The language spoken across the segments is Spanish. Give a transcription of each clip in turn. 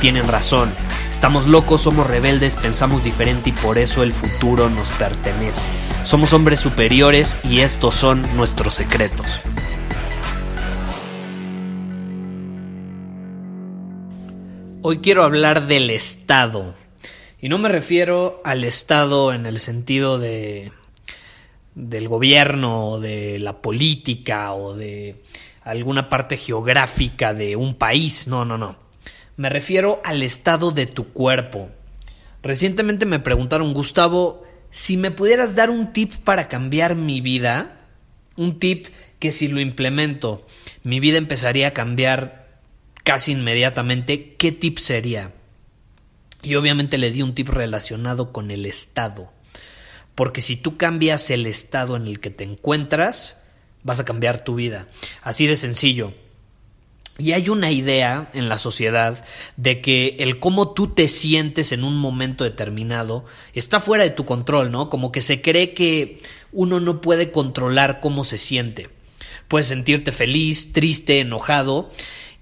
tienen razón. Estamos locos, somos rebeldes, pensamos diferente y por eso el futuro nos pertenece. Somos hombres superiores y estos son nuestros secretos. Hoy quiero hablar del Estado. Y no me refiero al Estado en el sentido de del gobierno o de la política o de alguna parte geográfica de un país. No, no, no. Me refiero al estado de tu cuerpo. Recientemente me preguntaron, Gustavo, si me pudieras dar un tip para cambiar mi vida, un tip que si lo implemento, mi vida empezaría a cambiar casi inmediatamente, ¿qué tip sería? Y obviamente le di un tip relacionado con el estado. Porque si tú cambias el estado en el que te encuentras, vas a cambiar tu vida. Así de sencillo. Y hay una idea en la sociedad de que el cómo tú te sientes en un momento determinado está fuera de tu control, ¿no? Como que se cree que uno no puede controlar cómo se siente. Puedes sentirte feliz, triste, enojado,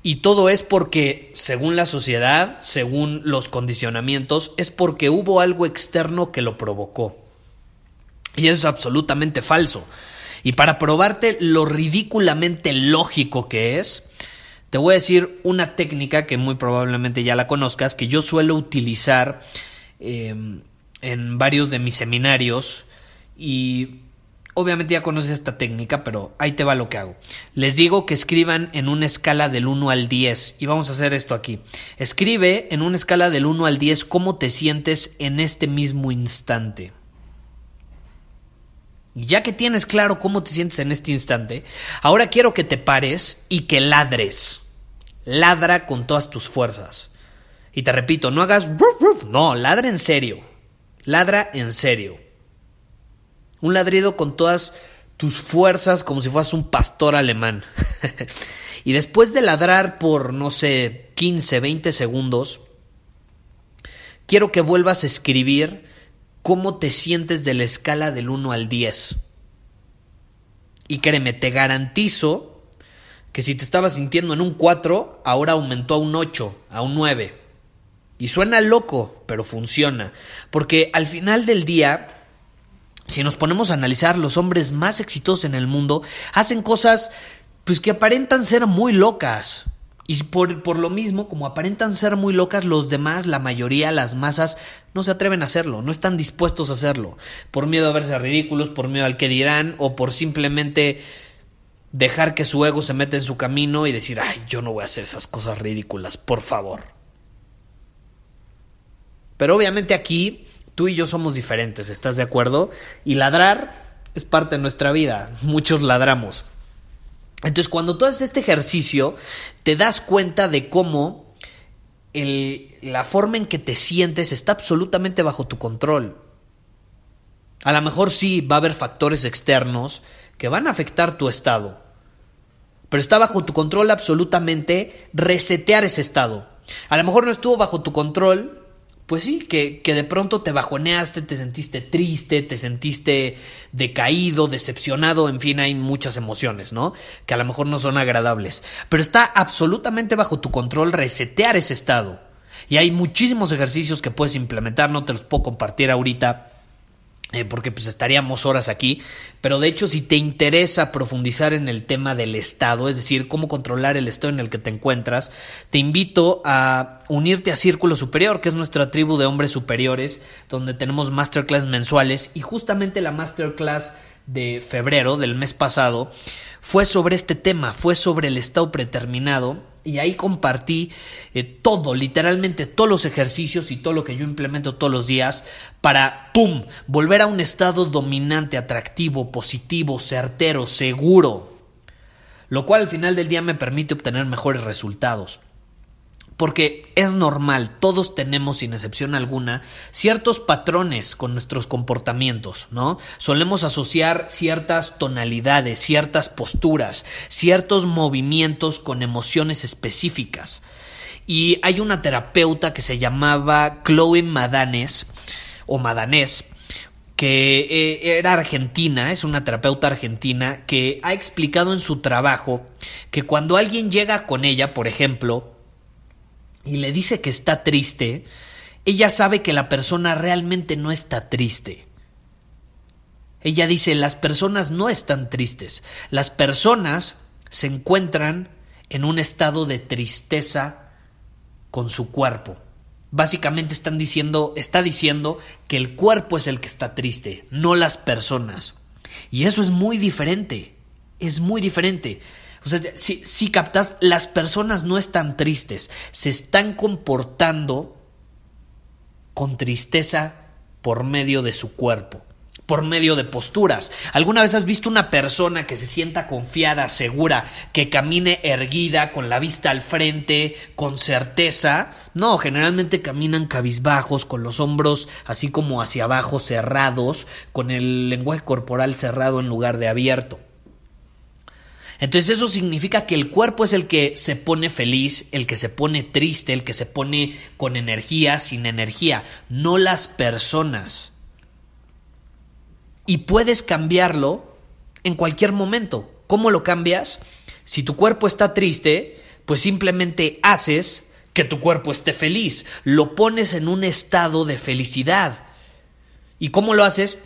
y todo es porque, según la sociedad, según los condicionamientos, es porque hubo algo externo que lo provocó. Y eso es absolutamente falso. Y para probarte lo ridículamente lógico que es, te voy a decir una técnica que muy probablemente ya la conozcas, que yo suelo utilizar em, en varios de mis seminarios y obviamente ya conoces esta técnica, pero ahí te va lo que hago. Les digo que escriban en una escala del 1 al 10 y vamos a hacer esto aquí. Escribe en una escala del 1 al 10 cómo te sientes en este mismo instante. Ya que tienes claro cómo te sientes en este instante, ahora quiero que te pares y que ladres. Ladra con todas tus fuerzas. Y te repito, no hagas no, ladra en serio. Ladra en serio. Un ladrido con todas tus fuerzas como si fueras un pastor alemán. y después de ladrar por, no sé, 15, 20 segundos, quiero que vuelvas a escribir cómo te sientes de la escala del 1 al 10. Y créeme, te garantizo que si te estabas sintiendo en un 4, ahora aumentó a un 8, a un 9. Y suena loco, pero funciona. Porque al final del día, si nos ponemos a analizar, los hombres más exitosos en el mundo hacen cosas pues que aparentan ser muy locas. Y por, por, lo mismo, como aparentan ser muy locas, los demás, la mayoría, las masas, no se atreven a hacerlo, no están dispuestos a hacerlo, por miedo a verse ridículos, por miedo al que dirán, o por simplemente dejar que su ego se meta en su camino y decir, ay, yo no voy a hacer esas cosas ridículas, por favor. Pero obviamente aquí, tú y yo somos diferentes, ¿estás de acuerdo? Y ladrar es parte de nuestra vida, muchos ladramos. Entonces, cuando tú haces este ejercicio, te das cuenta de cómo la forma en que te sientes está absolutamente bajo tu control. A lo mejor sí va a haber factores externos que van a afectar tu estado, pero está bajo tu control absolutamente resetear ese estado. A lo mejor no estuvo bajo tu control pues sí, que, que, de pronto te bajoneaste, te sentiste triste, te sentiste decaído, decepcionado, en fin, hay muchas emociones, ¿no? Que a lo mejor no son agradables. Pero está absolutamente bajo tu control resetear ese estado. Y hay muchísimos ejercicios que puedes implementar, no te los puedo compartir ahorita eh, porque pues estaríamos horas aquí, pero de hecho si te interesa profundizar en el tema del estado, es decir, cómo controlar el estado en el que te encuentras, te invito a unirte a Círculo Superior, que es nuestra tribu de hombres superiores, donde tenemos masterclass mensuales. Y justamente la masterclass de febrero del mes pasado fue sobre este tema, fue sobre el estado preterminado Y ahí compartí eh, todo, literalmente todos los ejercicios y todo lo que yo implemento todos los días para, ¡pum!, volver a un estado dominante, atractivo, positivo, certero, seguro. Lo cual al final del día me permite obtener mejores resultados. Porque es normal, todos tenemos, sin excepción alguna, ciertos patrones con nuestros comportamientos, ¿no? Solemos asociar ciertas tonalidades, ciertas posturas, ciertos movimientos con emociones específicas. Y hay una terapeuta que se llamaba Chloe Madanes, o Madanés, que eh, era argentina, es una terapeuta argentina, que ha explicado en su trabajo que cuando alguien llega con ella, por ejemplo, y le dice que está triste, ella sabe que la persona realmente no está triste. Ella dice, las personas no están tristes, las personas se encuentran en un estado de tristeza con su cuerpo. Básicamente están diciendo, está diciendo que el cuerpo es el que está triste, no las personas. Y eso es muy diferente, es muy diferente. O sea, si, captas, las personas no están tristes, se están comportando con tristeza por medio de su cuerpo por medio de posturas. ¿Alguna vez has visto una persona que se sienta confiada, segura, que camine erguida, con la vista al frente, con certeza? No, generalmente caminan cabizbajos, con los hombros así como hacia abajo cerrados, con el lenguaje corporal cerrado en lugar de abierto. Entonces eso significa que el cuerpo es el que se pone feliz, el que se pone triste, el que se pone con energía, sin energía, no las personas. Y puedes cambiarlo en cualquier momento. ¿Cómo lo cambias? Si tu cuerpo está triste, pues simplemente haces que tu cuerpo esté feliz, lo pones en un estado de felicidad. ¿Y cómo lo haces?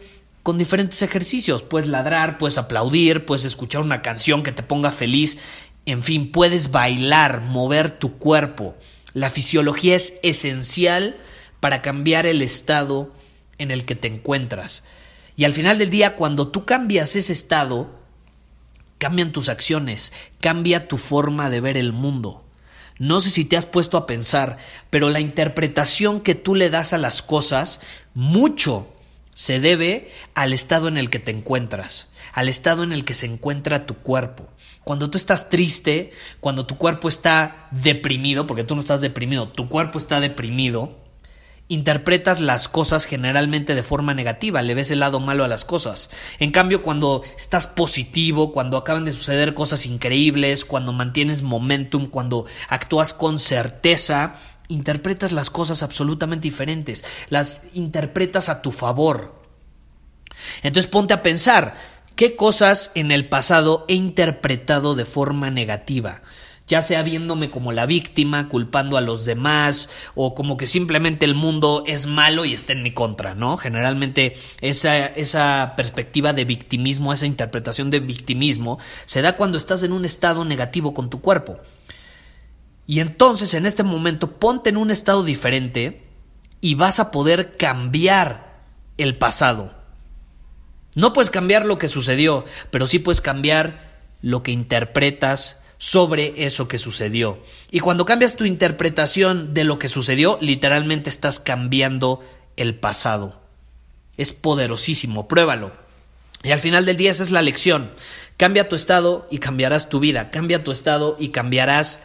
Con diferentes ejercicios. Puedes ladrar, puedes aplaudir, puedes escuchar una canción que te ponga feliz. En fin, puedes bailar, mover tu cuerpo. La fisiología es esencial para cambiar el estado en el que te encuentras. Y al final del día, cuando tú cambias ese estado, cambian tus acciones, cambia tu forma de ver el mundo. No sé si te has puesto a pensar, pero la interpretación que tú le das a las cosas, mucho se debe al estado en el que te encuentras, al estado en el que se encuentra tu cuerpo. Cuando tú estás triste, cuando tu cuerpo está deprimido, porque tú no estás deprimido, tu cuerpo está deprimido, interpretas las cosas generalmente de forma negativa, le ves el lado malo a las cosas. En cambio, cuando estás positivo, cuando acaban de suceder cosas increíbles, cuando mantienes momentum, cuando actúas con certeza, interpretas las cosas absolutamente diferentes, las interpretas a tu favor. Entonces ponte a pensar, ¿qué cosas en el pasado he interpretado de forma negativa? ya sea viéndome como la víctima, culpando a los demás, o como que simplemente el mundo es malo y está en mi contra, ¿no? Generalmente esa, esa perspectiva de victimismo, esa interpretación de victimismo, se da cuando estás en un estado negativo con tu cuerpo. Y entonces en este momento ponte en un estado diferente y vas a poder cambiar el pasado. No puedes cambiar lo que sucedió, pero sí puedes cambiar lo que interpretas sobre eso que sucedió. Y cuando cambias tu interpretación de lo que sucedió, literalmente estás cambiando el pasado. Es poderosísimo, pruébalo. Y al final del día esa es la lección. Cambia tu estado y cambiarás tu vida. Cambia tu estado y cambiarás